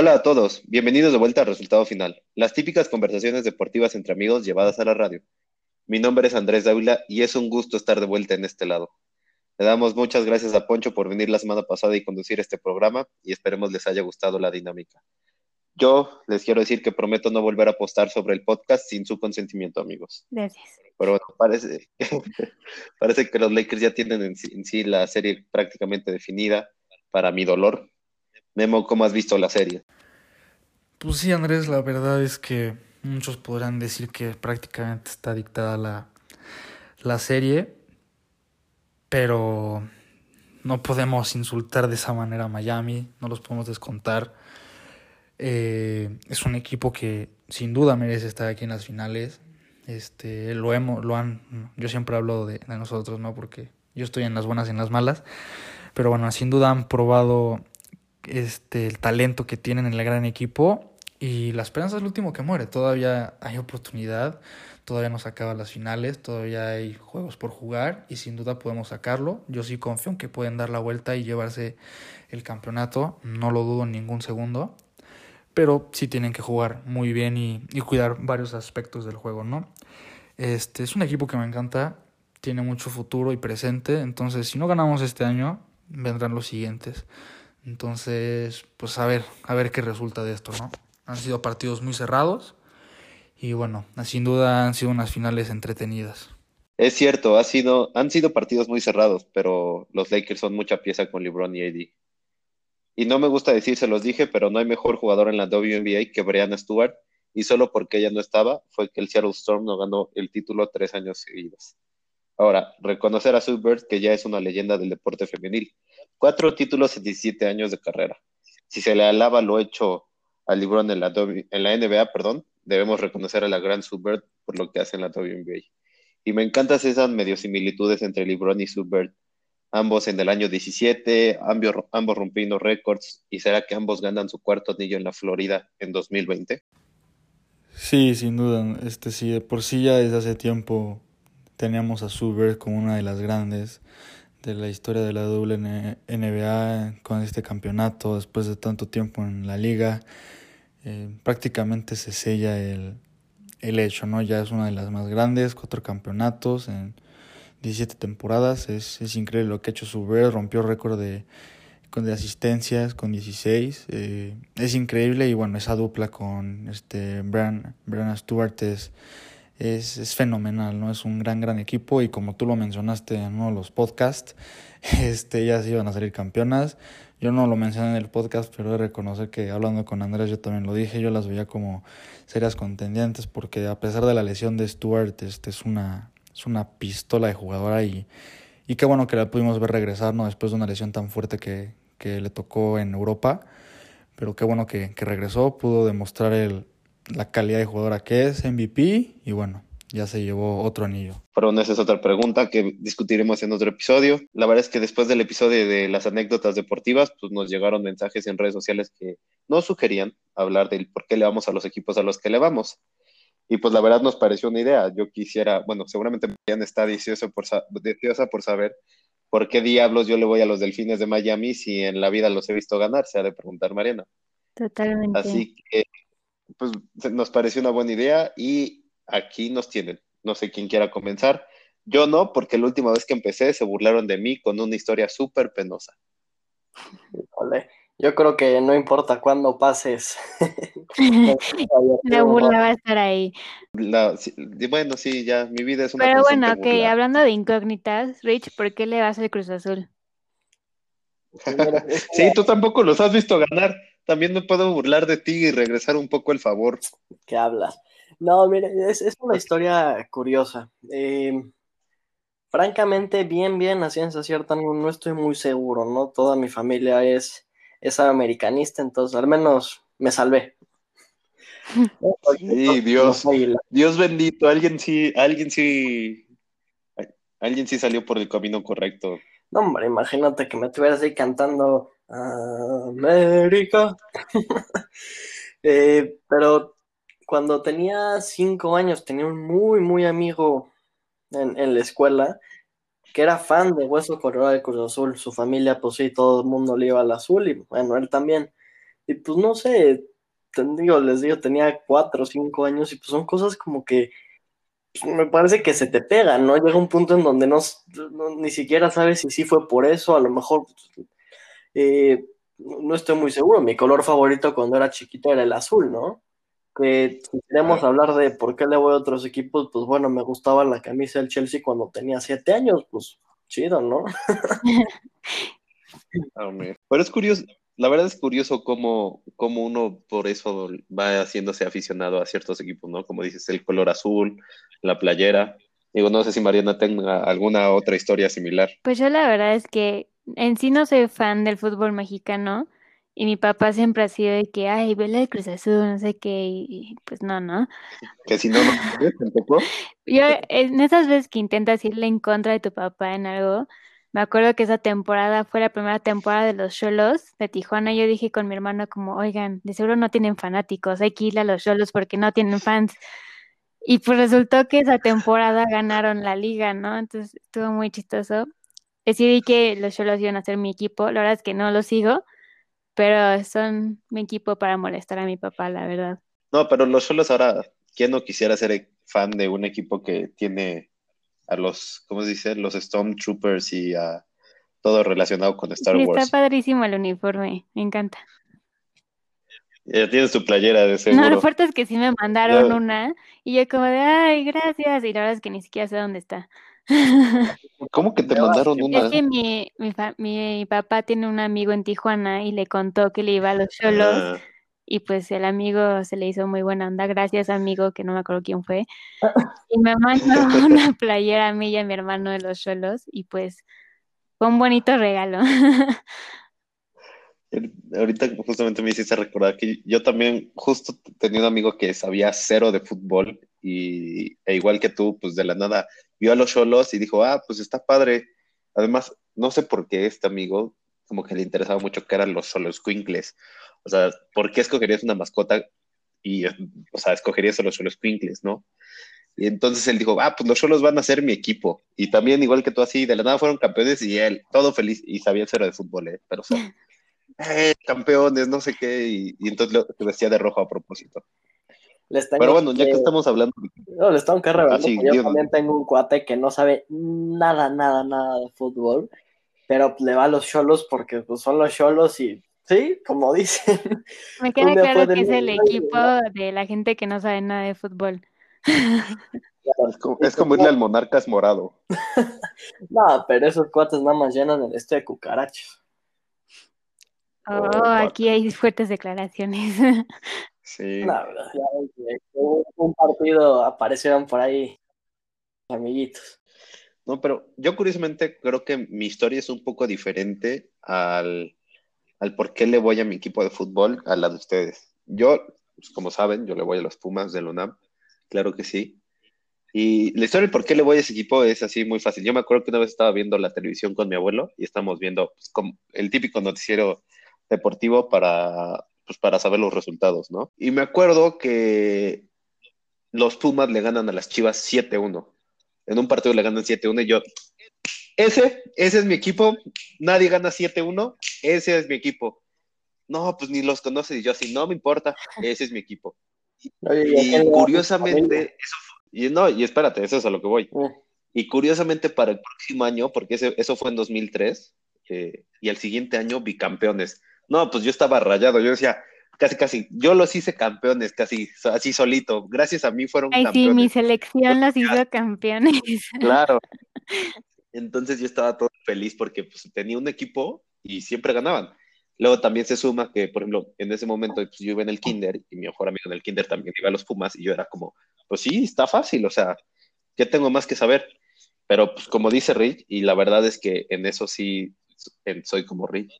Hola a todos, bienvenidos de vuelta al resultado final, las típicas conversaciones deportivas entre amigos llevadas a la radio. Mi nombre es Andrés Dávila y es un gusto estar de vuelta en este lado. Le damos muchas gracias a Poncho por venir la semana pasada y conducir este programa y esperemos les haya gustado la dinámica. Yo les quiero decir que prometo no volver a apostar sobre el podcast sin su consentimiento, amigos. Gracias. Pero bueno, parece, parece que los Lakers ya tienen en sí, en sí la serie prácticamente definida, para mi dolor. Memo, ¿cómo has visto la serie? Pues sí, Andrés, la verdad es que muchos podrán decir que prácticamente está dictada la, la serie, pero no podemos insultar de esa manera a Miami, no los podemos descontar. Eh, es un equipo que sin duda merece estar aquí en las finales. Este, lo hemos, lo han, yo siempre hablo de, de nosotros, ¿no? Porque yo estoy en las buenas y en las malas. Pero bueno, sin duda han probado este, el talento que tienen en el gran equipo. Y la esperanza es lo último que muere. Todavía hay oportunidad, todavía no se acaban las finales, todavía hay juegos por jugar y sin duda podemos sacarlo. Yo sí confío en que pueden dar la vuelta y llevarse el campeonato, no lo dudo en ningún segundo. Pero sí tienen que jugar muy bien y, y cuidar varios aspectos del juego, ¿no? Este es un equipo que me encanta, tiene mucho futuro y presente, entonces si no ganamos este año, vendrán los siguientes. Entonces, pues a ver, a ver qué resulta de esto, ¿no? Han sido partidos muy cerrados y bueno, sin duda han sido unas finales entretenidas. Es cierto, ha sido, han sido partidos muy cerrados, pero los Lakers son mucha pieza con LeBron y AD. Y no me gusta decir, se los dije, pero no hay mejor jugador en la WNBA que Brianna Stewart, y solo porque ella no estaba fue que el Seattle Storm no ganó el título tres años seguidos. Ahora, reconocer a Sue que ya es una leyenda del deporte femenil. Cuatro títulos en 17 años de carrera. Si se le alaba lo hecho a LeBron en la, NBA, perdón, debemos reconocer a la gran Sue Bird por lo que hace en la WNBA. Y me encantan esas medio similitudes entre LeBron y Sue Bird. Ambos en el año 17, ambos, rompiendo récords. ¿Y será que ambos ganan su cuarto anillo en la Florida en 2020? Sí, sin duda. Este sí, por sí ya desde hace tiempo teníamos a Suber como una de las grandes de la historia de la WNBA con este campeonato después de tanto tiempo en la liga. Eh, prácticamente se sella el, el hecho, ¿no? Ya es una de las más grandes, cuatro campeonatos en 17 temporadas. Es, es increíble lo que ha hecho Suber, rompió récord de, de asistencias con 16. Eh, es increíble y bueno, esa dupla con este Brian, Brian Stewart es es, es, fenomenal, ¿no? Es un gran, gran equipo y como tú lo mencionaste en uno de los podcasts, este, ellas iban a salir campeonas. Yo no lo mencioné en el podcast, pero de reconocer que hablando con Andrés yo también lo dije, yo las veía como serias contendientes porque a pesar de la lesión de Stuart, este es una, es una pistola de jugadora y, y qué bueno que la pudimos ver regresar, ¿no? Después de una lesión tan fuerte que, que le tocó en Europa, pero qué bueno que, que regresó, pudo demostrar el, la calidad de jugadora que es, MVP, y bueno, ya se llevó otro anillo. Pero esa es otra pregunta que discutiremos en otro episodio. La verdad es que después del episodio de las anécdotas deportivas, pues nos llegaron mensajes en redes sociales que nos sugerían hablar del por qué le vamos a los equipos a los que le vamos. Y pues la verdad nos pareció una idea. Yo quisiera, bueno, seguramente Mariana está deseosa por, deseosa por saber por qué diablos yo le voy a los Delfines de Miami si en la vida los he visto ganar, se ha de preguntar Mariana. Totalmente. Así que pues nos pareció una buena idea y aquí nos tienen. No sé quién quiera comenzar. Yo no, porque la última vez que empecé se burlaron de mí con una historia súper penosa. Híjole, yo creo que no importa cuándo pases. la burla va a estar ahí. La, sí, bueno, sí, ya, mi vida es una Pero bueno, ok, burla. hablando de incógnitas, Rich, ¿por qué le vas al Cruz Azul? sí, tú tampoco los has visto ganar también me puedo burlar de ti y regresar un poco el favor. ¿Qué hablas? No, mire, es, es una historia curiosa. Eh, francamente, bien, bien, a ciencia cierta, no, no, estoy muy seguro, ¿no? Toda mi familia es, es americanista, entonces al menos me salvé. Sí, Dios, Dios bendito, alguien sí, alguien sí, alguien sí salió por el camino correcto. No, hombre, imagínate que me estuvieras ahí cantando América. eh, pero cuando tenía cinco años tenía un muy, muy amigo en, la escuela que era fan de Hueso Colorado de Cruz Azul. Su familia, pues sí, todo el mundo le iba al azul y bueno, él también. Y pues no sé, digo, les digo, tenía cuatro o cinco años y pues son cosas como que pues, me parece que se te pegan, ¿no? Llega un punto en donde no, ni siquiera sabes si sí fue por eso, a lo mejor eh, no estoy muy seguro. Mi color favorito cuando era chiquito era el azul, ¿no? Que si queremos hablar de por qué le voy a otros equipos, pues bueno, me gustaba la camisa del Chelsea cuando tenía siete años, pues chido, ¿no? Ah, Pero es curioso, la verdad es curioso cómo, cómo, uno por eso va haciéndose aficionado a ciertos equipos, ¿no? Como dices, el color azul, la playera. Digo, no sé si Mariana tenga alguna otra historia similar. Pues yo la verdad es que en sí no soy fan del fútbol mexicano y mi papá siempre ha sido de que, ay, vele de Cruz Azul, no sé qué, y pues no, ¿no? Que si no, no, tampoco. Yo, en esas veces que intentas irle en contra de tu papá en algo, me acuerdo que esa temporada fue la primera temporada de los Cholos de Tijuana. Yo dije con mi hermano como, oigan, de seguro no tienen fanáticos, hay que irle a los Cholos porque no tienen fans. Y pues resultó que esa temporada ganaron la liga, ¿no? Entonces estuvo muy chistoso. Decidí que los Cholos iban a ser mi equipo. La verdad es que no lo sigo, pero son mi equipo para molestar a mi papá, la verdad. No, pero los Cholos ahora, ¿quién no quisiera ser fan de un equipo que tiene a los, ¿cómo se dice? Los Stormtroopers y a todo relacionado con Star Wars. Está padrísimo el uniforme, me encanta. Ya tienes tu playera de seguro. No, lo fuerte es que sí me mandaron una y yo como de, ay, gracias, y la verdad es que ni siquiera sé dónde está. ¿Cómo que te mandaron una? Es que mi, mi, mi, papá tiene un amigo en Tijuana y le contó que le iba a los cholos ah. y pues el amigo se le hizo muy buena onda, gracias amigo, que no me acuerdo quién fue, y me mandó una playera a mí y a mi hermano de los cholos y pues fue un bonito regalo. Ahorita justamente me hiciste recordar que yo también justo tenía un amigo que sabía cero de fútbol y e igual que tú, pues de la nada vio a los cholos y dijo, ah, pues está padre. Además, no sé por qué este amigo como que le interesaba mucho que eran los cholos quinkles. O sea, ¿por qué escogerías una mascota y, o sea, escogerías a los cholos quinkles, no? Y entonces él dijo, ah, pues los cholos van a ser mi equipo. Y también, igual que tú, así, de la nada fueron campeones y él, todo feliz, y sabía cero de fútbol, ¿eh? Pero, o sea, eh, campeones, no sé qué, y, entonces lo, vestía de rojo a propósito. Pero bueno, ya que estamos hablando. No, le están cargando. Ah, yo también tengo un cuate que no sabe nada, nada, nada de fútbol, pero le va a los cholos porque pues, son los cholos y sí, como dicen. Me queda claro que es el equipo de la gente que no sabe nada de fútbol. Es como, irle al Monarcas morado. no, pero esos cuates nada más llenan el este de cucarachos. Oh, aquí hay fuertes declaraciones. Sí. Verdad, un partido aparecieron por ahí amiguitos. No, pero yo curiosamente creo que mi historia es un poco diferente al, al por qué le voy a mi equipo de fútbol a la de ustedes. Yo, pues, como saben, yo le voy a los Pumas del UNAM, claro que sí. Y la historia del por qué le voy a ese equipo es así muy fácil. Yo me acuerdo que una vez estaba viendo la televisión con mi abuelo y estamos viendo pues, como el típico noticiero deportivo para, pues, para saber los resultados, ¿no? Y me acuerdo que los Pumas le ganan a las Chivas 7-1. En un partido le ganan 7-1 y yo, ese, ese es mi equipo, nadie gana 7-1, ese es mi equipo. No, pues ni los conoce y yo así, no me importa, ese es mi equipo. y curiosamente, eso y no, y espérate, eso es a lo que voy. Mm. Y curiosamente para el próximo año, porque eso fue en 2003, eh, y el siguiente año bicampeones. No, pues yo estaba rayado, yo decía, casi, casi, yo los hice campeones, casi, así solito. Gracias a mí fueron Ay, campeones. sí, mi selección los hizo campeones. Claro. Entonces yo estaba todo feliz porque pues, tenía un equipo y siempre ganaban. Luego también se suma que, por ejemplo, en ese momento pues, yo iba en el kinder y mi mejor amigo en el kinder también iba a los Pumas y yo era como, pues sí, está fácil, o sea, ¿qué tengo más que saber? Pero pues como dice Rich, y la verdad es que en eso sí soy como Rich,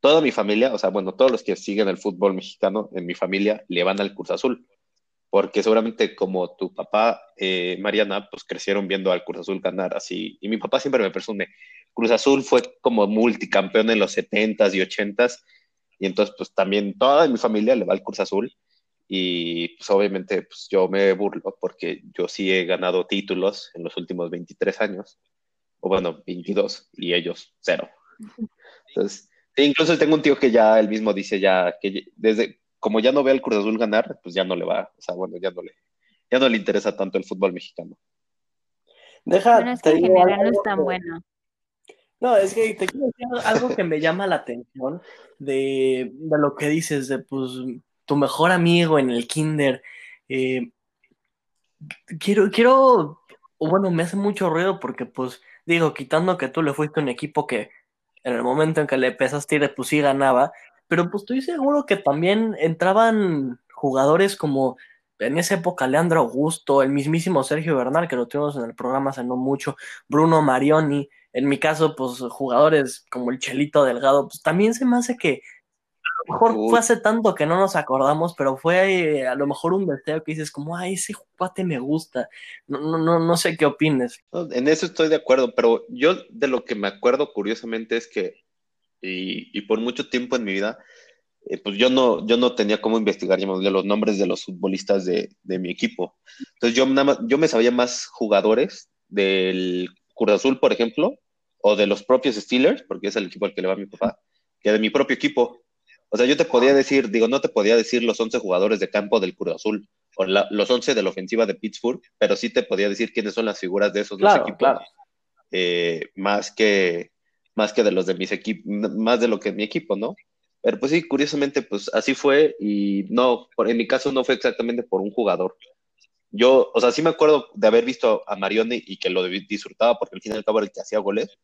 toda mi familia, o sea, bueno, todos los que siguen el fútbol mexicano en mi familia le van al Cruz Azul, porque seguramente como tu papá, eh, Mariana, pues crecieron viendo al Cruz Azul ganar así, y mi papá siempre me presume, Cruz Azul fue como multicampeón en los 70s y 80s, y entonces pues también toda mi familia le va al Cruz Azul, y pues obviamente pues yo me burlo porque yo sí he ganado títulos en los últimos 23 años, o bueno, 22, y ellos cero. Entonces, incluso tengo un tío que ya él mismo dice ya que desde como ya no ve al Cruz Azul ganar, pues ya no le va, o sea, bueno, ya no le, ya no le interesa tanto el fútbol mexicano. Deja, Bueno, es que en general no es tan bueno. No, es que te quiero decir algo que me llama la atención de, de lo que dices, de pues tu mejor amigo en el kinder. Eh, quiero, quiero, o bueno, me hace mucho ruido porque pues digo, quitando que tú le fuiste a un equipo que en el momento en que le a ir, pues sí ganaba, pero pues estoy seguro que también entraban jugadores como en esa época Leandro Augusto, el mismísimo Sergio Bernal, que lo tuvimos en el programa hace no mucho, Bruno Marioni, en mi caso, pues jugadores como el Chelito Delgado, pues también se me hace que lo mejor Uy. fue hace tanto que no nos acordamos, pero fue eh, a lo mejor un deseo que dices como, ay, ese cuate me gusta. No, no, no, no sé qué opines. No, En eso estoy de acuerdo, pero yo de lo que me acuerdo curiosamente es que, y, y por mucho tiempo en mi vida, eh, pues yo no, yo no tenía cómo investigar llamémosle, los nombres de los futbolistas de, de mi equipo. Entonces yo, nada más, yo me sabía más jugadores del Cruz Azul, por ejemplo, o de los propios Steelers, porque es el equipo al que le va mi papá, que de mi propio equipo. O sea, yo te podía decir, digo, no te podía decir los 11 jugadores de campo del Cruz Azul o la- los 11 de la ofensiva de Pittsburgh, pero sí te podía decir quiénes son las figuras de esos dos Claro, equipos, claro. eh, más que más que de los de mis equipos, más de lo que mi equipo, ¿no? Pero pues sí, curiosamente, pues así fue y no, en mi caso no fue exactamente por un jugador. Yo, o sea, sí me acuerdo de haber visto a Marioni y que lo disfrutaba porque al fin y al cabo era el que hacía goles,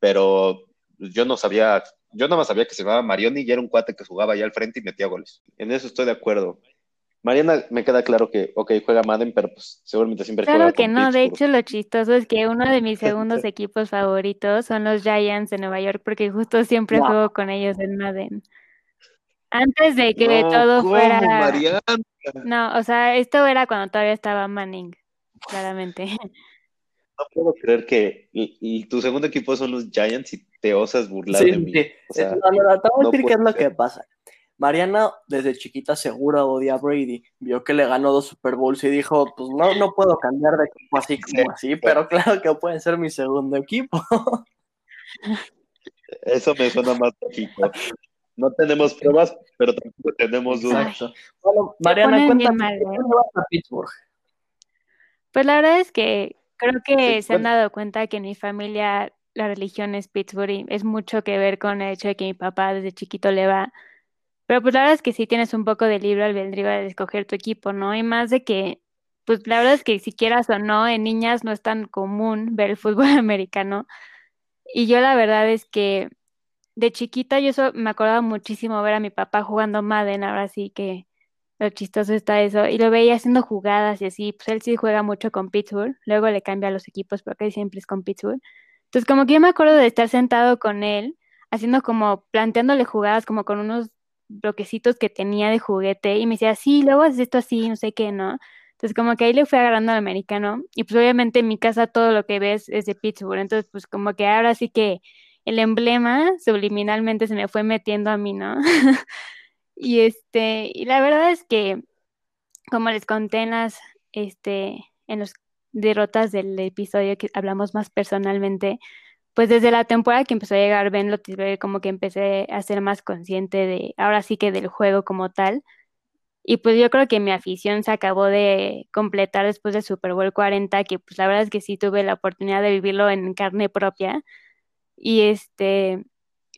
pero yo no sabía, yo nada más sabía que se llamaba Marioni y era un cuate que jugaba allá al frente y metía goles. En eso estoy de acuerdo. Mariana, me queda claro que, ok, juega Madden, pero pues seguramente siempre Claro juega que no, de hecho lo chistoso es que uno de mis segundos equipos favoritos son los Giants de Nueva York porque justo siempre juego con ellos en Madden. Antes de que No, todo ¿cómo, fuera... Mariana? No, o sea, esto era cuando todavía estaba Manning, claramente. No puedo creer que y, y tu segundo equipo son los Giants y te osas burlar Sí, de mí. sí. O sea, no, no, no, te voy a no decir qué es puede lo que pasa. Mariana desde chiquita segura odia a Brady, vio que le ganó dos Super Bowls y dijo, pues no, no puedo cambiar de equipo así como así, pero claro que pueden ser mi segundo equipo. eso me suena más lógico. No tenemos pruebas, pero tampoco tenemos dudas. Bueno, Mariana, cuéntame, mal, ¿por qué le vas a Pittsburgh? Pues la verdad es que creo que se han dado cuenta que en mi familia la religión es Pittsburgh y es mucho que ver con el hecho de que mi papá desde chiquito le va. Pero pues la verdad es que sí tienes un poco de libre albedrío de escoger tu equipo, ¿no? Y más de que, pues la verdad es que si quieras o no, en niñas no es tan común ver el fútbol americano. Y yo la verdad es que de chiquita yo so- me acordaba muchísimo ver a mi papá jugando Madden, ahora sí que lo chistoso está eso, y lo veía haciendo jugadas y así, pues él sí juega mucho con Pittsburgh, luego le cambia a los equipos, casi siempre es con Pittsburgh. Entonces como que yo me acuerdo de estar sentado con él, haciendo como, planteándole jugadas como con unos bloquecitos que tenía de juguete, y me decía, sí, luego haces esto así, no sé qué, ¿no? Entonces como que ahí le fui agarrando al americano, y pues obviamente en mi casa todo lo que ves es de Pittsburgh, entonces pues como que ahora sí que el emblema subliminalmente se me fue metiendo a mí, ¿no? Y este, y la verdad es que, como les conté en las, este, en los derrotas del episodio que hablamos más personalmente, pues desde la temporada que empezó a llegar Ben Roethlisberger, como que empecé a ser más consciente de, ahora sí que del juego como tal. Y pues yo creo que mi afición se acabó de completar después del Super Bowl 40, que pues la verdad es que sí tuve la oportunidad de vivirlo en carne propia. Y este,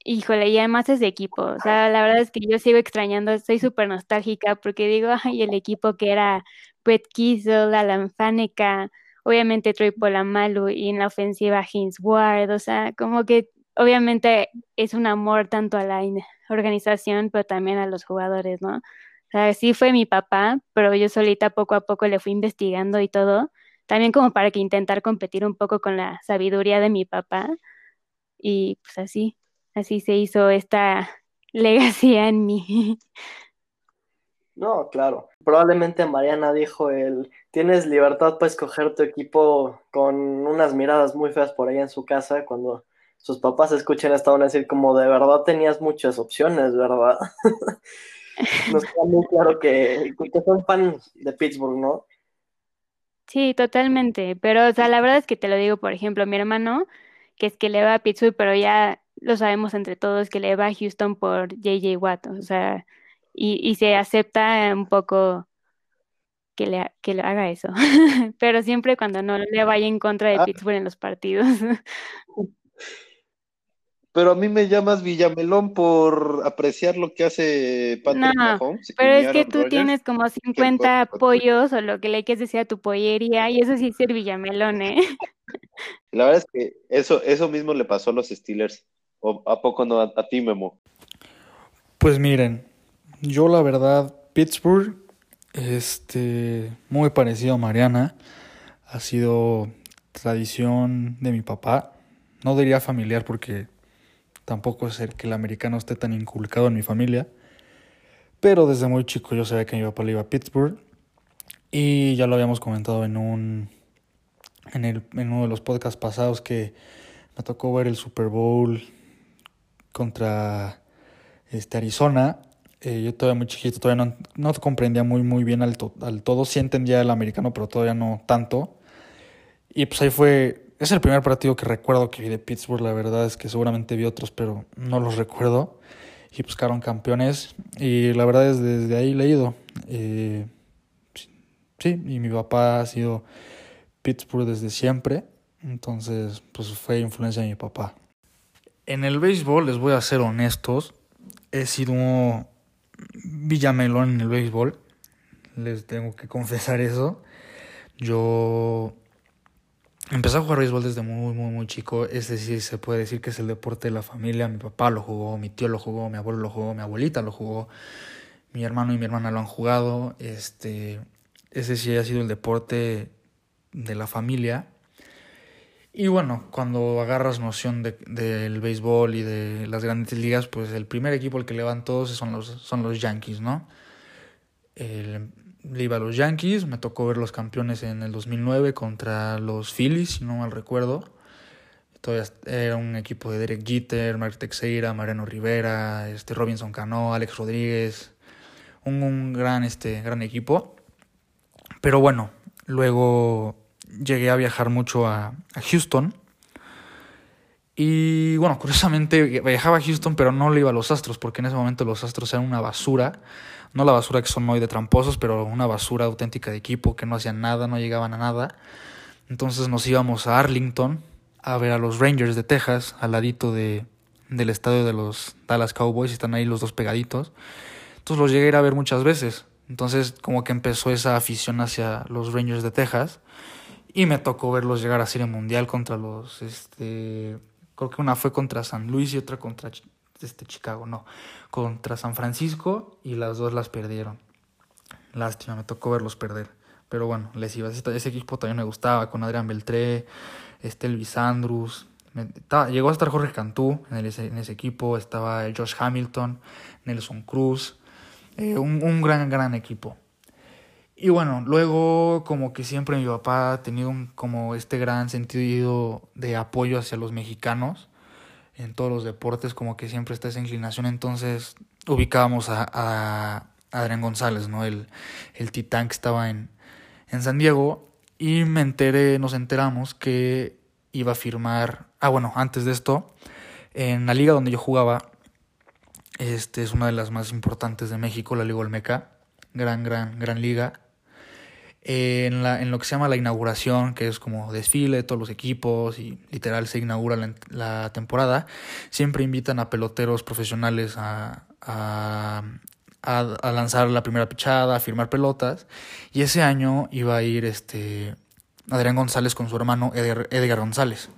híjole, y además es de equipo. O sea, la verdad es que yo sigo extrañando, estoy súper nostálgica porque digo, ay, el equipo que era Brett Kissel, Alan Faneca, obviamente Troy Polamalu y en la ofensiva Hines Ward, o sea, como que obviamente es un amor tanto a la organización, pero también a los jugadores, ¿no? O sea, sí fue mi papá, pero yo solita poco a poco le fui investigando y todo, también como para que intentar competir un poco con la sabiduría de mi papá. Y pues así, así se hizo esta legacía en mí. No, claro. Probablemente Mariana dijo el, tienes libertad para escoger tu equipo con unas miradas muy feas por ahí en su casa cuando sus papás escuchen esto van a decir como de verdad tenías muchas opciones, ¿verdad? Nos queda muy claro que, que son fans de Pittsburgh, ¿no? Sí, totalmente. Pero, o sea, la verdad es que te lo digo, por ejemplo, mi hermano, que es que le va a Pittsburgh, pero ya lo sabemos entre todos que le va a Houston por JJ Watt, o sea, y, y se acepta un poco que le, que le haga eso, pero siempre cuando no le vaya en contra de Ah. Pittsburgh en los partidos. Pero a mí me llamas Villamelón por apreciar lo que hace Patrick No, Mahomes. Pero es que tú tienes como 50 pollos o lo que le quieres decir a tu pollería y eso sí es ser Villamelón, ¿eh? La verdad es que eso, eso mismo le pasó a los Steelers. ¿O a poco no a, a ti, Memo? Pues miren, yo la verdad, Pittsburgh, este, muy parecido a Mariana, ha sido tradición de mi papá. No diría familiar porque tampoco es el que el americano esté tan inculcado en mi familia. Pero desde muy chico yo sabía que mi papá le iba a Pittsburgh. Y ya lo habíamos comentado en un en, el, en uno de los podcasts pasados que me tocó ver el Super Bowl contra este, Arizona. Eh, yo todavía muy chiquito, todavía no, no comprendía muy, muy bien al, al todo. Sí entendía el americano, pero todavía no tanto. Y pues ahí fue, es el primer partido que recuerdo que vi de Pittsburgh. La verdad es que seguramente vi otros, pero no los recuerdo. Y quedaron campeones. Y la verdad es desde ahí leído. Eh, sí, y mi papá ha sido Pittsburgh desde siempre. Entonces, pues fue influencia de mi papá. En el béisbol, les voy a ser honestos, he sido Villamelón en el béisbol. Les tengo que confesar eso. Yo empecé a jugar béisbol desde muy, muy, muy chico. Es decir, se puede decir que es el deporte de la familia. Mi papá lo jugó, mi tío lo jugó, mi abuelo lo jugó, mi abuelita lo jugó. Mi hermano y mi hermana lo han jugado. Este, ese sí ha sido el deporte de la familia. Y bueno, cuando agarras noción de- del béisbol y de las grandes ligas, pues el primer equipo al que le van todos son los, son los Yankees, ¿no? El- le iba a los Yankees, me tocó ver los campeones en el 2009 contra los Phillies, si no mal recuerdo. Todavía era un equipo de Derek Jeter, Mark Teixeira, Mariano Rivera, este Robinson Cano, Alex Rodríguez, un, un gran, este, gran equipo. Pero bueno, luego llegué a viajar mucho a, Houston. Y bueno, curiosamente viajaba a Houston, pero no le iba a los Astros, porque en ese momento los Astros eran una basura. No la basura que son hoy de tramposos, pero una basura auténtica de equipo que no hacían nada, no llegaban a nada. Entonces nos íbamos a Arlington a ver a los Rangers de Texas, al ladito de, del estadio de los Dallas Cowboys, están ahí los dos pegaditos. Entonces los llegué a ir a ver muchas veces. Entonces como que empezó esa afición hacia los Rangers de Texas. Y me tocó verlos llegar a Serie Mundial contra los, este, creo que una fue contra San Luis y otra contra este, Chicago, no, contra San Francisco y las dos las perdieron. Lástima, me tocó verlos perder. Pero bueno, les iba. Ese, ese equipo también me gustaba, con Adrián Beltré, este Luis Andrus. Llegó a estar Jorge Cantú en, en ese equipo, estaba Josh Hamilton, Nelson Cruz, eh, un gran, gran equipo. Y bueno, luego como que siempre mi papá ha tenido un- como este gran sentido de apoyo hacia los mexicanos en todos los deportes, como que siempre está esa inclinación, entonces ubicábamos a, a Adrián González, ¿no? El, el titán que estaba en, en San Diego y me enteré, nos enteramos que iba a firmar, ah bueno, antes de esto, en la liga donde yo jugaba, este es una de las más importantes de México, la Liga Olmeca, gran, gran, gran liga. En, la, en lo que se llama la inauguración, que es como desfile de todos los equipos y literal se inaugura la, temporada, siempre invitan a peloteros profesionales a, a lanzar la primera pichada, a firmar pelotas. Y ese año iba a ir este Adrián González con su hermano Edgar, Edgar González.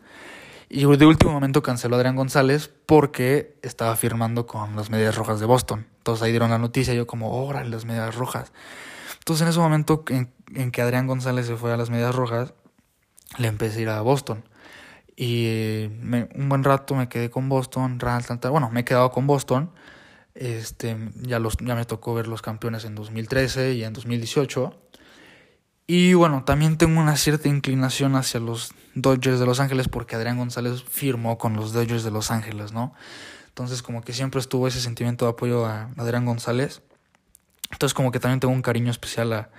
Y de último momento canceló a Adrián González porque estaba firmando con las medias rojas de Boston. Entonces ahí dieron la noticia, yo como, órale, las medias rojas. Entonces en ese momento en, que Adrián González se fue a las medias rojas, le empecé a ir a Boston. Y me, un buen rato me quedé con Boston, bueno, me he quedado con Boston. Este, ya, los, ya me tocó ver los campeones en 2013 y en 2018. Y bueno, también tengo una cierta inclinación hacia los Dodgers de Los Ángeles porque Adrián González firmó con los Dodgers de Los Ángeles, ¿no? Entonces como que siempre estuvo ese sentimiento de apoyo a Adrián González. Entonces como que también tengo un cariño especial a,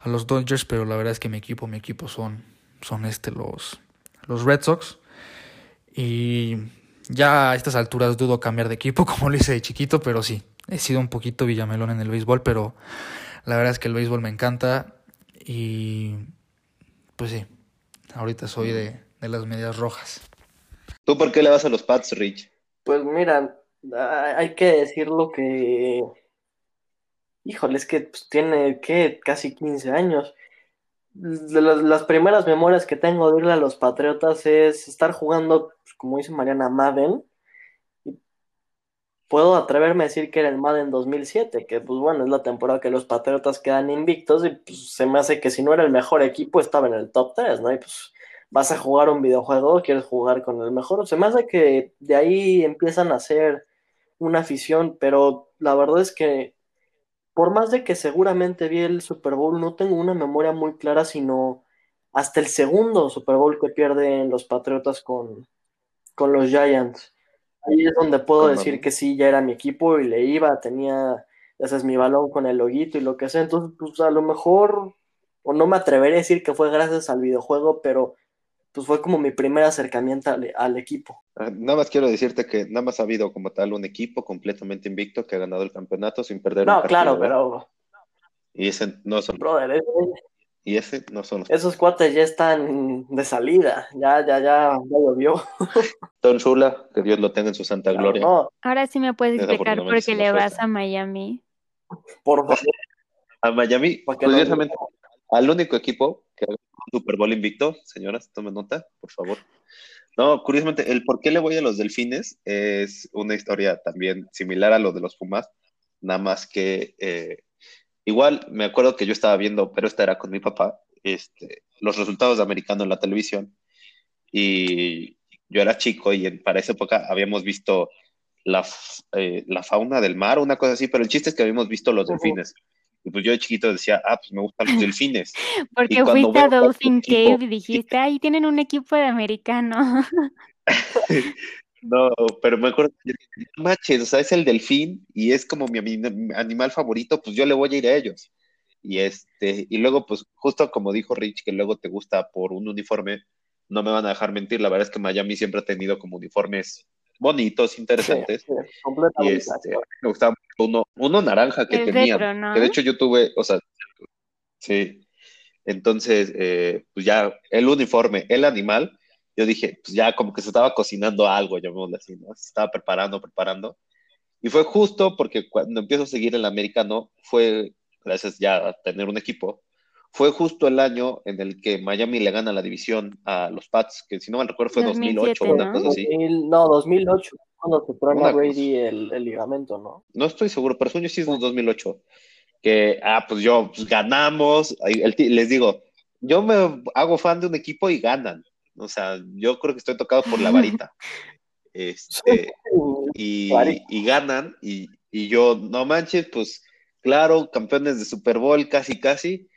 a los Dodgers, pero la verdad es que mi equipo, mi equipo son, son este, los, los Red Sox. Y Ya a estas alturas dudo cambiar de equipo como lo hice de chiquito, pero sí, he sido un poquito villamelón en el béisbol, pero la verdad es que el béisbol me encanta y pues sí, ahorita soy de, de las medias rojas. ¿Tú por qué le vas a los Pats, Rich? Pues mira, hay que decirlo que, híjole, es que pues, tiene, ¿qué? Casi 15 años. Las, primeras memorias que tengo de irle a los Patriotas es estar jugando, pues, como dice Mariana, Madden. puedo atreverme a decir que era el Madden 2007, que pues bueno, es la temporada que los Patriotas quedan invictos y pues se me hace que si no era el mejor equipo estaba en el top 3, ¿no? Y pues vas a jugar un videojuego, quieres jugar con el mejor. Se me hace que de ahí empiezan a ser una afición, pero la verdad es que por más de que seguramente vi el Super Bowl, no tengo una memoria muy clara, sino hasta el segundo Super Bowl que pierden los Patriotas con, con los Giants. Ahí es donde puedo decir que sí, ya era mi equipo y le iba, tenía, ese es mi balón con el loguito y lo que sea. Entonces, pues a lo mejor, o no me atreveré a decir que fue gracias al videojuego, pero pues fue como mi primer acercamiento al, equipo. Ah, nada más quiero decirte que nada más ha habido como tal un equipo completamente invicto que ha ganado el campeonato sin perder no, un partido. No, claro, pero... Y ese no son... Brother, Y ese no son Esos cuates ya están de salida, ya, ya, ya, ya llovió. Don Shula, que Dios lo tenga en su santa gloria. Ahora sí me puedes explicar por qué le vas a Miami. Por favor. A Miami, curiosamente, al único equipo que Super Bowl invicto, señoras, tomen nota, por favor. No, curiosamente, el por qué le voy a los delfines es una historia también similar a lo de los Pumas, nada más que eh, igual me acuerdo que yo estaba viendo, pero esta era con mi papá, este, los resultados de americano en la televisión y yo era chico y para esa época habíamos visto la, eh, la fauna del mar, una cosa así, pero el chiste es que habíamos visto los delfines. Y pues yo de chiquito decía, ah, pues me gustan los delfines. Porque fuiste a Dolphin Cave y dijiste, ahí tienen un equipo de americano. no, pero me acuerdo, manches, o sea, es el delfín y es como mi animal favorito, pues yo le voy a ir a ellos. Y este, y luego, pues, justo como dijo Rich, que luego te gusta por un uniforme, no me van a dejar mentir, la verdad es que Miami siempre ha tenido como uniformes bonitos, interesantes. y este, me gustaba uno, uno naranja que tenía. Que de hecho yo tuve, o sea, sí. Entonces, eh, pues ya el uniforme, el animal, yo dije, pues ya como que se estaba cocinando algo, llamémoslo así, ¿no? Se estaba preparando, preparando. Y fue justo porque cuando empiezo a seguir el americano, fue, gracias ya a tener un equipo, fue justo el año en el que Miami le gana la división a los Pats, que si no me recuerdo fue 2008 o una cosa así. no, 2008, cuando se truena Brady el, ligamento, ¿no? No estoy seguro, pero sueño sí es 2008. Que, ah, pues yo, pues ganamos. les digo, yo me hago fan de un equipo y ganan. O sea, yo creo que estoy tocado por la varita. Este, y, y ganan, y, y yo, no manches, pues claro, campeones de Super Bowl, casi, casi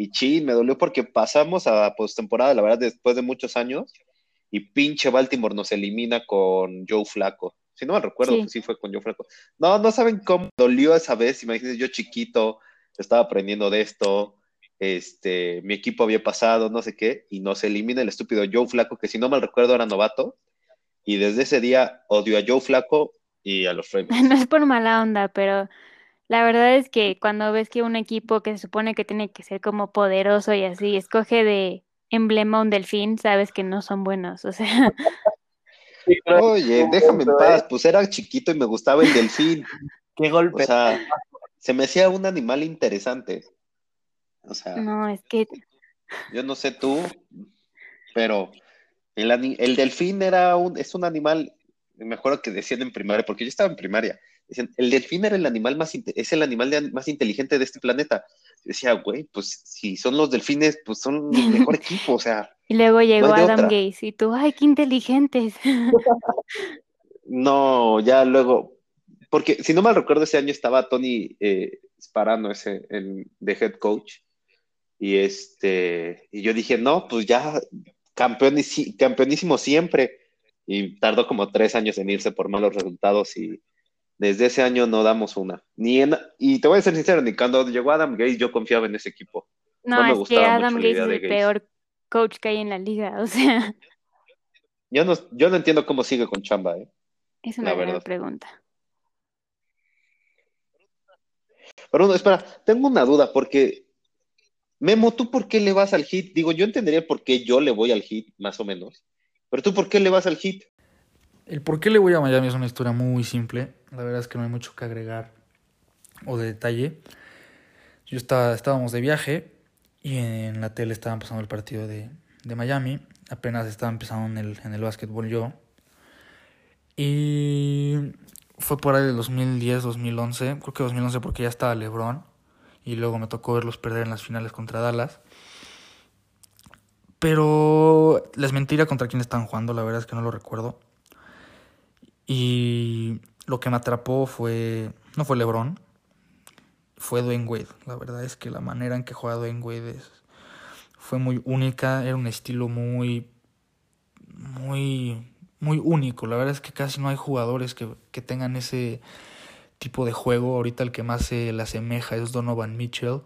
y chi, me dolió porque pasamos a postemporada, la verdad, después de muchos años, y pinche Baltimore nos elimina con Joe Flaco. Si no me recuerdo, sí. sí fue con Joe Flaco. No, no saben cómo dolió esa vez. Imagínense, yo chiquito, estaba aprendiendo de esto. Este, mi equipo había pasado, no sé qué, y nos elimina el estúpido Joe Flaco, que si no mal recuerdo era novato. Y desde ese día odio a Joe Flaco y a los Ravens. No es por mala onda, pero la verdad es que cuando ves que un equipo que se supone que tiene que ser como poderoso y así, escoge de emblema un delfín, sabes que no son buenos, o sea. Oye, déjame en paz, pues era chiquito y me gustaba el delfín. Qué golpe. O sea, se me hacía un animal interesante. O sea. No, es que. Yo no sé tú, pero el, el delfín era un, es un animal, me acuerdo que decían en primaria, porque yo estaba en primaria, el delfín era el animal más, es el animal más inteligente de este planeta. decía, güey, pues si son los delfines, pues son el mejor equipo, o sea. Y luego llegó Adam Gaze y tú, ay, qué inteligentes. no, ya luego, porque si no mal recuerdo, ese año estaba Tony eh, Sparano, ese, de head coach, y este, y yo dije, no, pues ya campeonísimo siempre, y tardó como tres años en irse por malos resultados y desde ese año no damos una. Ni y te voy a ser sincero, ni cuando llegó Adam Gates yo confiaba en ese equipo. No, me es que Adam Gates es el peor coach que hay en la liga, o sea. Yo no, yo no entiendo cómo sigue con chamba, ¿eh? Es una La buena verdad. pregunta. Pero no, espera, tengo una duda, porque Memo, ¿tú por qué le vas al hit? Digo, yo entendería por qué yo le voy al hit, más o menos. Pero tú, ¿por qué le vas al hit? El por qué le voy a Miami es una historia muy simple. La verdad es que no hay mucho que agregar o de detalle. Yo estaba, estábamos de viaje y en la tele estaban pasando el partido de, de Miami. Apenas estaba empezando en el, en el básquetbol yo. Y fue por ahí del 2010, 2011. Creo que 2011 porque ya estaba LeBron. Y luego me tocó verlos perder en las finales contra Dallas. Pero les mentiría contra quién estaban jugando, la verdad es que no lo recuerdo. Y lo que me atrapó fue. No fue LeBron, fue Dwayne Wade. La verdad es que la manera en que juega Dwayne Wade fue muy única. Era un estilo muy. Muy. Muy único. La verdad es que casi no hay jugadores que, que tengan ese tipo de juego. Ahorita el que más se le asemeja es Donovan Mitchell.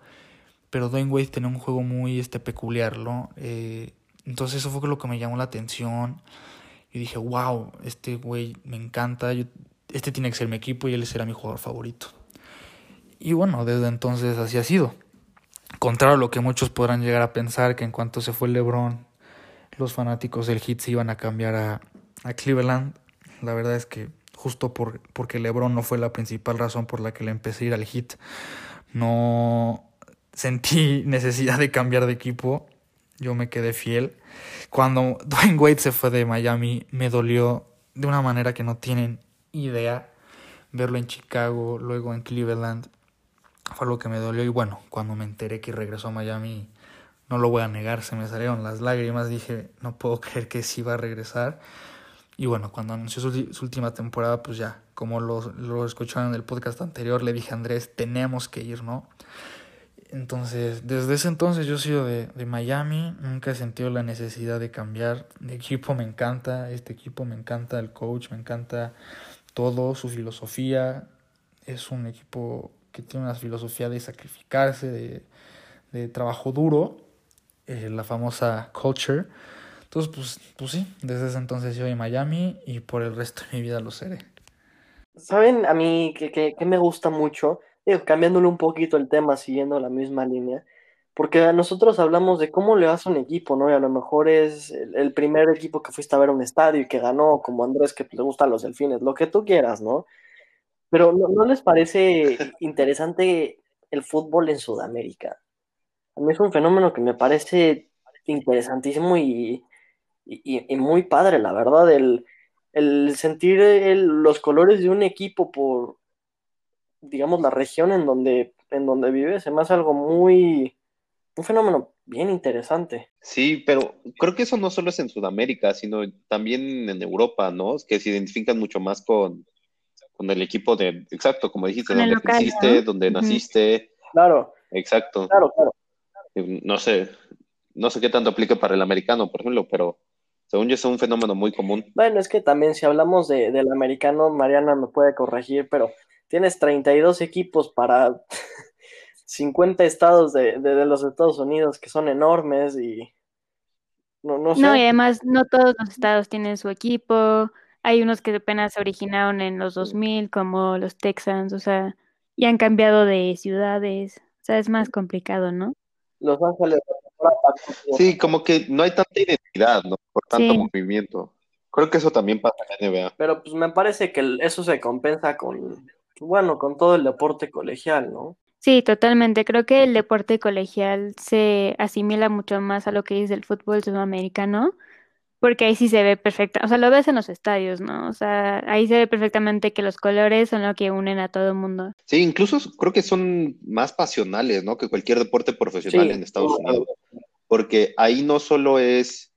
Pero Dwayne Wade tenía un juego muy este, peculiar, ¿no? Eh, entonces eso fue lo que me llamó la atención. Y dije, wow, este güey me encanta. Este tiene que ser mi equipo y él será mi jugador favorito. Y bueno, desde entonces así ha sido. Contrario a lo que muchos podrán llegar a pensar, que en cuanto se fue LeBron, los fanáticos del Heat se iban a cambiar a, a Cleveland. La verdad es que justo por, porque LeBron no fue la principal razón por la que le empecé a ir al Heat, no sentí necesidad de cambiar de equipo. Yo me quedé fiel. Cuando Dwayne Wade se fue de Miami, me dolió de una manera que no tienen idea. Verlo en Chicago, luego en Cleveland, fue lo que me dolió. Y bueno, cuando me enteré que regresó a Miami, no lo voy a negar, se me salieron las lágrimas. Dije, no puedo creer que sí va a regresar. Y bueno, cuando anunció su, última temporada, pues ya, como lo, lo escucharon en el podcast anterior, le dije a Andrés, tenemos que ir, ¿no? Entonces, desde ese entonces yo he sido de, de, Miami, nunca he sentido la necesidad de cambiar de equipo, me encanta este equipo, me encanta el coach, me encanta todo, su filosofía, es un equipo que tiene una filosofía de sacrificarse, de, de trabajo duro, eh, la famosa culture. Entonces, pues, pues sí, desde ese entonces yo de Miami y por el resto de mi vida lo seré. ¿Saben a mí que, que, que me gusta mucho? Cambiándole un poquito el tema, siguiendo la misma línea, porque nosotros hablamos de cómo le vas a un equipo, ¿no? Y a lo mejor es el, primer equipo que fuiste a ver un estadio y que ganó, como Andrés, que le gustan los delfines, lo que tú quieras, ¿no? Pero ¿no, ¿no, les parece interesante el fútbol en Sudamérica? A mí es un fenómeno que me parece interesantísimo y, y, muy padre, la verdad, el, el sentir los colores de un equipo por digamos, la región en donde, en donde vive, se me hace algo muy, un fenómeno bien interesante. Sí, pero creo que eso no solo es en Sudamérica, sino también en Europa, ¿no? Que se identifican mucho más con, con el equipo de, exacto, como dijiste, donde local, creciste, ¿no? donde naciste, Claro, exacto. claro, claro. No sé, no sé qué tanto aplica para el americano, por ejemplo, pero según yo es un fenómeno muy común. Bueno, es que también si hablamos de, del americano, Mariana me puede corregir, pero tienes 32 equipos para 50 estados de, de, de los Estados Unidos que son enormes y no, no sé. No, y además no todos los estados tienen su equipo. Hay unos que apenas se originaron en los 2000, como los Texans, o sea, y han cambiado de ciudades. O sea, es más complicado, ¿no? Los Ángeles. Sí, como que no hay tanta identidad, ¿no? Por tanto Sí. movimiento. Creo que eso también pasa en la NBA. Pero pues me parece que eso se compensa con, bueno, con todo el deporte colegial, ¿no? Sí, totalmente. Creo que el deporte colegial se asimila mucho más a lo que es el fútbol sudamericano, porque ahí sí se ve perfecta, o sea, lo ves en los estadios, ¿no? O sea, ahí se ve perfectamente que los colores son lo que unen a todo el mundo. Sí, incluso creo que son más pasionales, ¿no? Que cualquier deporte profesional Sí. en Estados Unidos. Porque ahí no solo es,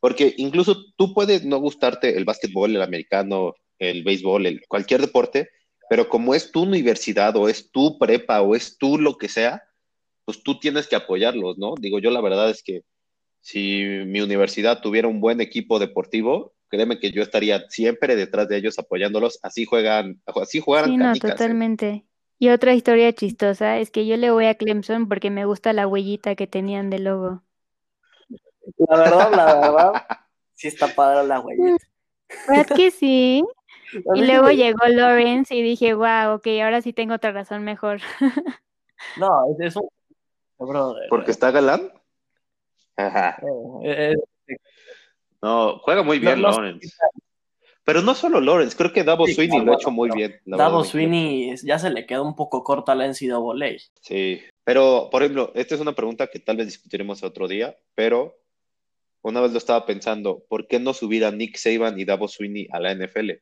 porque incluso tú puedes no gustarte el básquetbol, el americano, el béisbol, el, cualquier deporte, pero como es tu universidad o es tu prepa o es tú lo que sea, pues tú tienes que apoyarlos, ¿no? Digo, yo la verdad es que si mi universidad tuviera un buen equipo deportivo, créeme que yo estaría siempre detrás de ellos apoyándolos, así juegan, así jugaran Sí, no, canicas, ¿eh? totalmente. Y otra historia chistosa es que yo le voy a Clemson porque me gusta la huellita que tenían de logo. La verdad, la verdad, sí está padre la huellita. ¿Verdad que sí? Y luego llegó Lawrence y dije, wow, ok, ahora sí tengo otra razón mejor. No, es eso. Porque está galán. Ajá. Eh, eh, no, juega muy bien Lawrence. Pero no solo Lawrence, creo que Davo Sweeney lo ha hecho muy bien. Davo Sweeney ya se le quedó un poco corta la NCAA. Sí, pero por ejemplo, esta es una pregunta que tal vez discutiremos otro día, pero una vez lo estaba pensando, ¿por qué no subir a Nick Saban y Davo Sweeney a la NFL?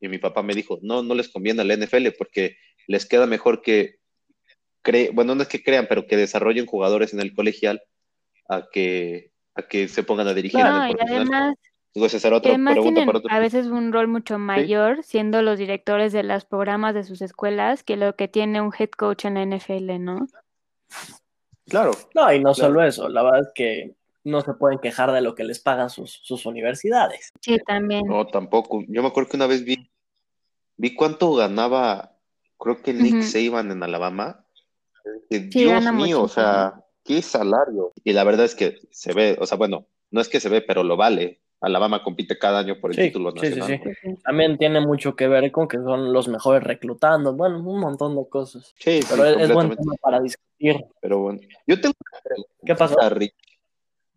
Y mi papá me dijo, no, no les conviene a la NFL porque les queda mejor que, cre bueno, no es que crean, pero que desarrollen jugadores en el colegial a que, a que se pongan a dirigir. No, y además Además tienen a veces un rol mucho mayor siendo los directores de los programas de sus escuelas que lo que tiene un head coach en la NFL, ¿no? Claro. No, y no solo eso, la verdad es que no se pueden quejar de lo que les pagan sus, universidades. Sí, también. No, tampoco. Yo me acuerdo que una vez vi, vi cuánto ganaba, creo que Nick se iban en Alabama. Dios mío, o sea, qué salario. Y la verdad es que se ve, o sea, bueno, no es que se ve, pero lo vale. Alabama compite cada año por el título nacional. Sí, sí, También tiene mucho que ver con que son los mejores reclutando, bueno, un montón de cosas. Sí, pero es, buen tema para discutir. Pero bueno, yo tengo ¿Qué pasa?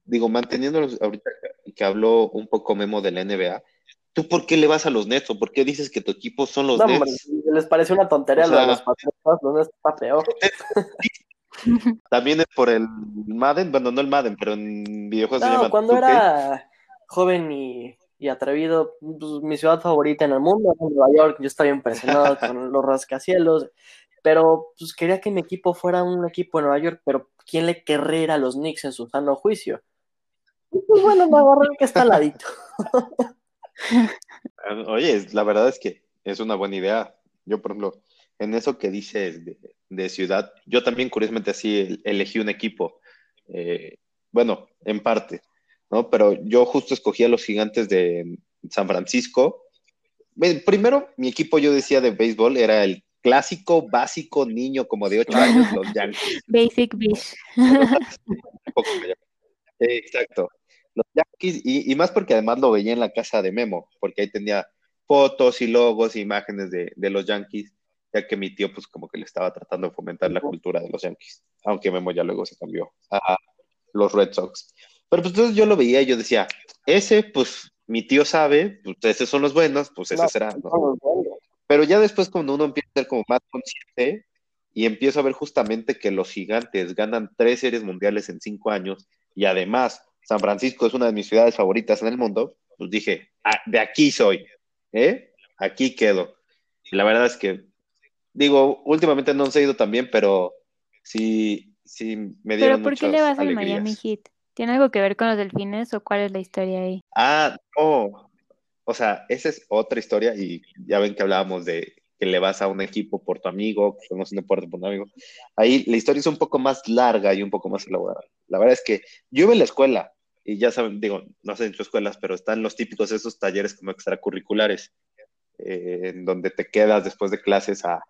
Digo, manteniéndolos ahorita que habló un poco Memo de la NBA, ¿tú por qué le vas a los Nets o por qué dices que tu equipo son los Nets? les parece una tontería lo de los Patriotas, los Nets está peor. También es por el Madden, bueno, no el Madden, pero en videojuegos no, se llama cuando era joven y, atrevido, pues, mi ciudad favorita en el mundo, Nueva York, yo estaba impresionado con los rascacielos, pero pues quería que mi equipo fuera un equipo de Nueva York, pero ¿quién le querría a los Knicks en su sano juicio? Pues bueno, me agarré que está al ladito. Oye, la verdad es que es una buena idea. Yo, por ejemplo, en eso que dices de, ciudad, yo también curiosamente así elegí un equipo. Eh, bueno, en parte. ¿no? Pero yo justo escogí a los gigantes de San Francisco. Primero, mi equipo yo decía de béisbol era el clásico, básico niño como de 8 años, los Yankees. Basic Beach. Exacto. Los Yankees, y, más porque además lo veía en la casa de Memo, porque ahí tenía fotos y logos e imágenes de, de los Yankees, ya que mi tío pues como que le estaba tratando de fomentar la cultura de los Yankees, aunque Memo ya luego se cambió a los Red Sox. Pero pues entonces yo lo veía y yo decía, ese, pues mi tío sabe, pues esos son los buenos, pues ese será, ¿no? Pero ya después cuando uno empieza a ser como más consciente y empiezo a ver justamente que los gigantes ganan tres series mundiales en cinco años y además San Francisco es una de mis ciudades favoritas en el mundo, pues dije, ah, de aquí soy, ¿eh? Aquí quedo. Y la verdad es que, digo, últimamente no han ido tan bien, pero sí, sí me dieron ¿Pero por qué le vas al Miami Heat? ¿Tiene algo que ver con los delfines o cuál es la historia ahí? Ah, no. O sea, esa es otra historia y ya ven que hablábamos de que le vas a un equipo por tu amigo, que un deporte por tu amigo. Ahí la historia es un poco más larga y un poco más elaborada. La verdad es que yo iba en la escuela y ya saben, digo, no sé en tus escuelas, pero están los típicos esos talleres como extracurriculares, eh, en donde te quedas después de clases a,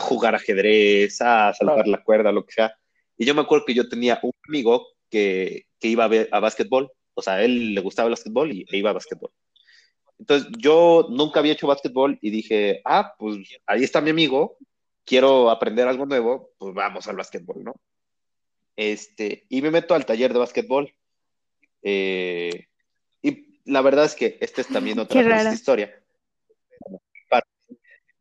jugar ajedrez, a saltar la cuerda, lo que sea. Y yo me acuerdo que yo tenía un amigo que, que iba a ver a básquetbol, o sea, él le gustaba el básquetbol y e iba a básquetbol. Entonces, yo nunca había hecho básquetbol y dije, ah, pues ahí está mi amigo, quiero aprender algo nuevo, pues vamos al básquetbol, ¿no? Este, y me meto al taller de básquetbol. Eh, y la verdad es que esta es también otra historia.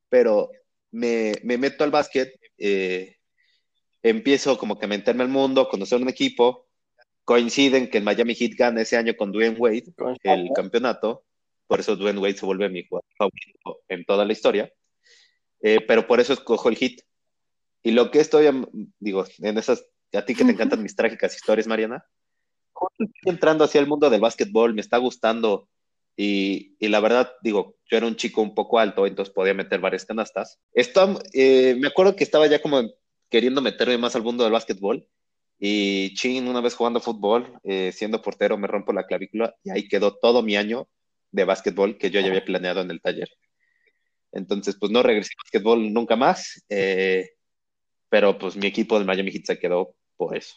Pero me, me meto al básquet, eh, empiezo como que a meterme al mundo, conocer un equipo, coinciden que el Miami Heat gana ese año con Dwayne Wade el campeonato, por eso Dwayne Wade se vuelve mi jugador favorito en toda la historia, eh, pero por eso escojo el Heat. Y lo que estoy, digo, en esas, a ti que te encantan mis trágicas historias, Mariana, entrando hacia el mundo del básquetbol, me está gustando y, y, la verdad, digo, yo era un chico un poco alto, entonces podía meter varias canastas. Esto, eh, me acuerdo que estaba ya como queriendo meterme más al mundo del básquetbol y chin, una vez jugando fútbol, eh, siendo portero, me rompo la clavícula y ahí quedó todo mi año de básquetbol que yo ya había planeado en el taller. Entonces, pues no regresé a básquetbol nunca más, eh, pero pues mi equipo de Miami Heat se quedó por eso.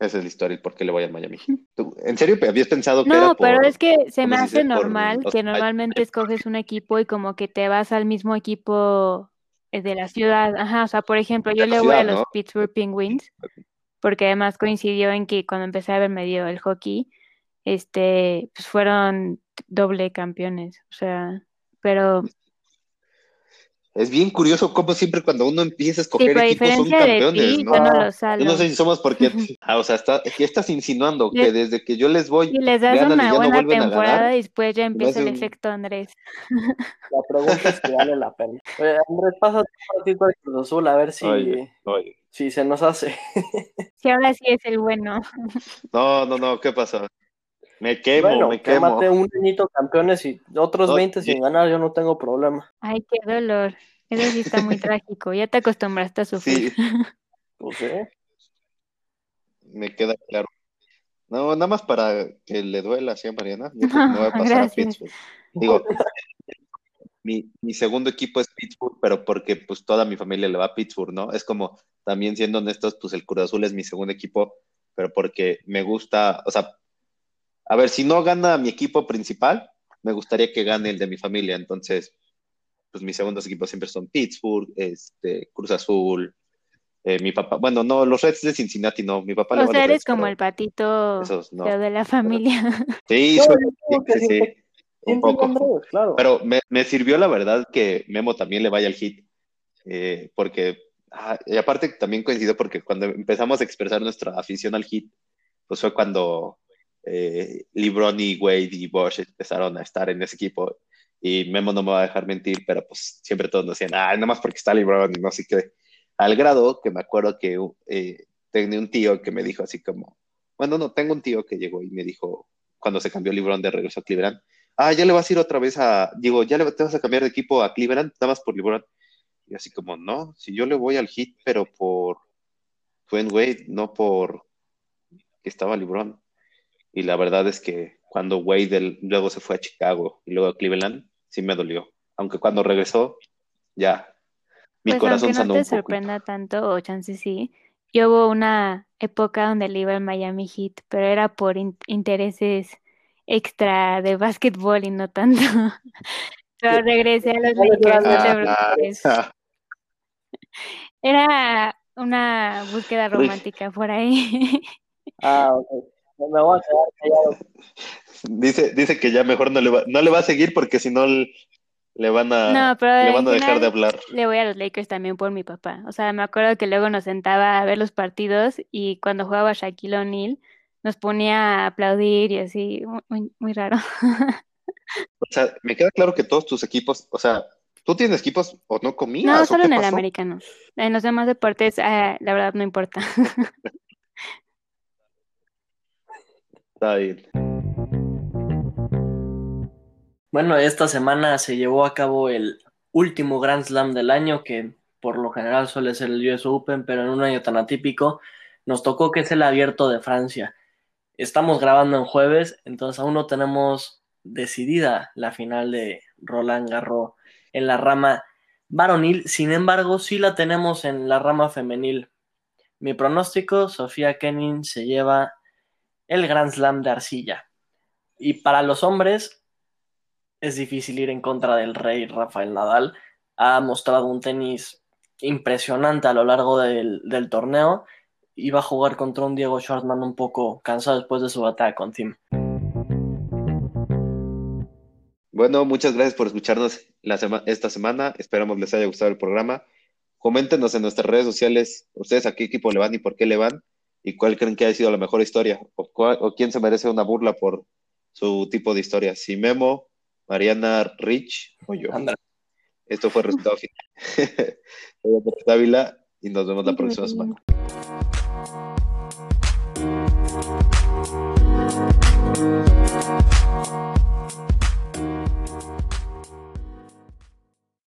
Esa es la historia y por qué le voy al Miami. ¿Tú, ¿En serio habías pensado que No, era por... pero es que se me ¿cómo se hace? Por normal que normalmente escoges un equipo y como que te vas al mismo equipo eh, de la ciudad. Ajá, o sea, por ejemplo, yo le voy a los ¿no? Pittsburgh Penguins porque además coincidió en que cuando empecé a ver medio el hockey, este, pues fueron doble campeones, o sea, pero Es bien curioso cómo siempre cuando uno empieza a sí, escoger a equipos son de campeones, ti, ¿no? yo no. Yo sé si somos porque... Ah, o sea, está, ¿qué estás insinuando? Que desde que yo les voy, Y les das ganan y una ya buena temporada ganar. y después ya empieza el un- efecto Andrés. La pregunta es si vale la pena. Oye, Andrés, pasa un ratito al Cruz Azul a ver si, Oye, oye. si se nos hace. Si ahora sí es el bueno. No, no, no, ¿qué pasa? Me quemo, bueno, me quemo. un añito campeones y otros No, 20 sin ganar, yo no tengo problema. Ay, qué dolor. Eso sí está muy trágico. Ya te acostumbraste a sufrir. Sí, Pues ¿eh? me queda claro. No, nada más para que le duela así a Mariana. Yo me voy a pasar a. Pittsburgh. Digo, mi, mi segundo equipo es Pittsburgh, pero porque pues toda mi familia le va a Pittsburgh, ¿no? Es como, también siendo honestos, pues el Cruz Azul es mi segundo equipo, pero porque me gusta, o sea, a ver, si no gana mi equipo principal, me gustaría que gane el de mi familia, entonces, pues mis segundos equipos siempre son Pittsburgh, este, Cruz Azul, eh, mi papá, bueno, no, los Reds de Cincinnati no, mi papá le O va a sea, eres Reds, como el patito esos no. feo de la familia. Sí, No, soy- sí, un poco. Andrés, claro. Pero me, me sirvió la verdad que Memo también le vaya al hit, eh, porque, ah, y aparte también coincidió porque cuando empezamos a expresar nuestra afición al hit, pues fue cuando eh, LeBron y Wade y Bosch empezaron a estar en ese equipo. Y Memo no me va a dejar mentir, pero pues siempre todos nos decían, ah, nada más porque está LeBron y no sé qué. Al grado que me acuerdo que eh, tenía un tío que me dijo así como, bueno, no, tengo un tío que llegó y me dijo, cuando se cambió LeBron de regreso a Cleveland, ah, ya le vas a ir otra vez a, digo, ya le, te vas a cambiar de equipo a Cleveland, nada más por LeBron. Y así como, no, si yo le voy al hit, pero por Dwayne Wade, no por que estaba LeBron. Y la verdad es que cuando Wade luego se fue a Chicago y luego a Cleveland, sí me dolió. Aunque cuando regresó, ya, mi Pues corazón aunque no te sorprenda tanto, o chance sí, yo hubo una época donde le iba al Miami Heat, pero era por in- intereses extra de básquetbol y no tanto. Pero regresé a los ¿Cuáles Lakers, no te Ah, Era una búsqueda romántica por ahí. Ah, ok. Me voy a quedar callado. dice, dice que ya mejor no le va, no le va a seguir porque si no le van a, No, pero le van a dejar de hablar. le voy a los Lakers también por mi papá. O sea, me acuerdo que luego nos sentaba a ver los partidos y cuando jugaba Shaquille O'Neal nos ponía a aplaudir y así, muy, muy, raro. O sea, me queda claro que todos tus equipos, o sea, ¿tú tienes equipos o no comías? No, ¿O solo qué en el americano. En los demás deportes, ah, la verdad no importa. Bueno, esta semana se llevó a cabo el último Grand Slam del año, que por lo general suele ser el US Open, pero en un año tan atípico nos tocó que es el Abierto de Francia. Estamos grabando en jueves, entonces aún no tenemos decidida la final de Roland Garros en la rama varonil, sin embargo sí la tenemos en la rama femenil. Mi pronóstico, Sofía Kenin se lleva el Grand Slam de arcilla. Y para los hombres, es difícil ir en contra del rey Rafael Nadal. Ha mostrado un tenis impresionante a lo largo del, torneo y va a jugar contra un Diego Schwartzman un poco cansado después de su batalla con Tim. Bueno, muchas gracias por escucharnos esta semana. Esperamos les haya gustado el programa. Coméntenos en nuestras redes sociales ustedes a qué equipo le van y por qué le van ¿Y cuál creen que ha sido la mejor historia? ¿O, quién se merece una burla por su tipo de historia? ¿Si Memo, Mariana Rich o yo? Andra. Esto fue el Resultado Final. Soy Dávila y nos vemos la próxima semana.